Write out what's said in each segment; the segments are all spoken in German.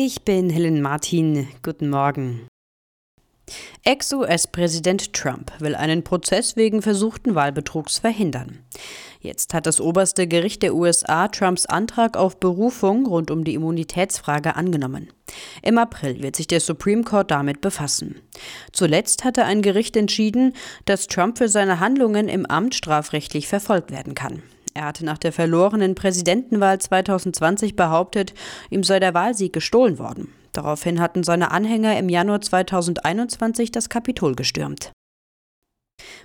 Ich bin Helen Martin. Guten Morgen. Ex-US-Präsident Trump will einen Prozess wegen versuchten Wahlbetrugs verhindern. Jetzt hat das oberste Gericht der USA Trumps Antrag auf Berufung rund um die Immunitätsfrage angenommen. Im April wird sich der Supreme Court damit befassen. Zuletzt hatte ein Gericht entschieden, dass Trump für seine Handlungen im Amt strafrechtlich verfolgt werden kann. Er hatte nach der verlorenen Präsidentenwahl 2020 behauptet, ihm sei der Wahlsieg gestohlen worden. Daraufhin hatten seine Anhänger im Januar 2021 das Kapitol gestürmt.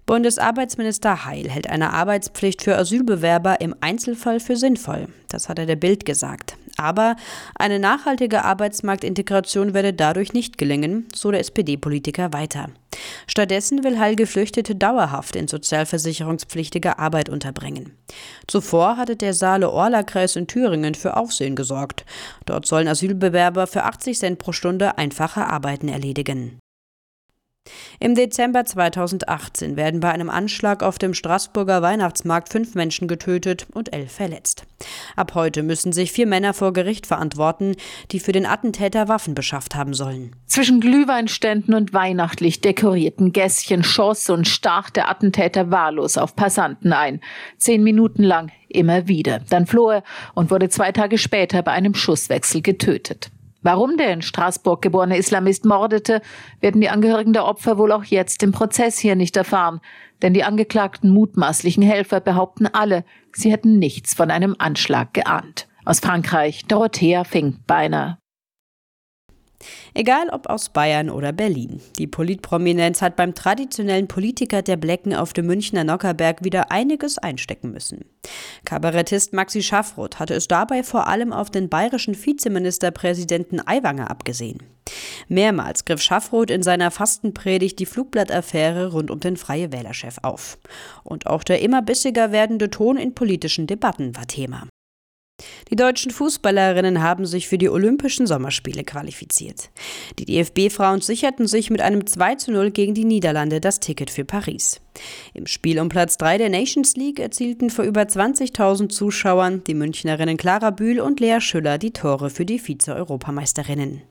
Bundesarbeitsminister Heil hält eine Arbeitspflicht für Asylbewerber im Einzelfall für sinnvoll. Das hat er der Bild gesagt. Aber eine nachhaltige Arbeitsmarktintegration werde dadurch nicht gelingen, so der SPD-Politiker weiter. Stattdessen will Heil Geflüchtete dauerhaft in sozialversicherungspflichtige Arbeit unterbringen. Zuvor hatte der Saale-Orla-Kreis in Thüringen für Aufsehen gesorgt. Dort sollen Asylbewerber für 80 Cent pro Stunde einfache Arbeiten erledigen. Im Dezember 2018 werden bei einem Anschlag auf dem Straßburger Weihnachtsmarkt fünf Menschen getötet und elf verletzt. Ab heute müssen sich vier Männer vor Gericht verantworten, die für den Attentäter Waffen beschafft haben sollen. Zwischen Glühweinständen und weihnachtlich dekorierten Gässchen schoss und stach der Attentäter wahllos auf Passanten ein. Zehn Minuten lang immer wieder. Dann floh er und wurde zwei Tage später bei einem Schusswechsel getötet. Warum der in Straßburg geborene Islamist mordete, werden die Angehörigen der Opfer wohl auch jetzt im Prozess hier nicht erfahren. Denn die angeklagten mutmaßlichen Helfer behaupten alle, sie hätten nichts von einem Anschlag geahnt. Aus Frankreich, Dorothea Finkbeiner. Egal ob aus Bayern oder Berlin. Die Politprominenz hat beim traditionellen Politiker der Blecken auf dem Münchner Nockerberg wieder einiges einstecken müssen. Kabarettist Maxi Schaffroth hatte es dabei vor allem auf den bayerischen Vizeministerpräsidenten Aiwanger abgesehen. Mehrmals griff Schaffroth in seiner Fastenpredigt die Flugblattaffäre rund um den Freie Wählerchef auf. Und auch der immer bissiger werdende Ton in politischen Debatten war Thema. Die deutschen Fußballerinnen haben sich für die Olympischen Sommerspiele qualifiziert. Die DFB-Frauen sicherten sich mit einem 2 zu 0 gegen die Niederlande das Ticket für Paris. Im Spiel um Platz 3 der Nations League erzielten vor über 20.000 Zuschauern die Münchnerinnen Clara Bühl und Lea Schüller die Tore für die Vize-Europameisterinnen.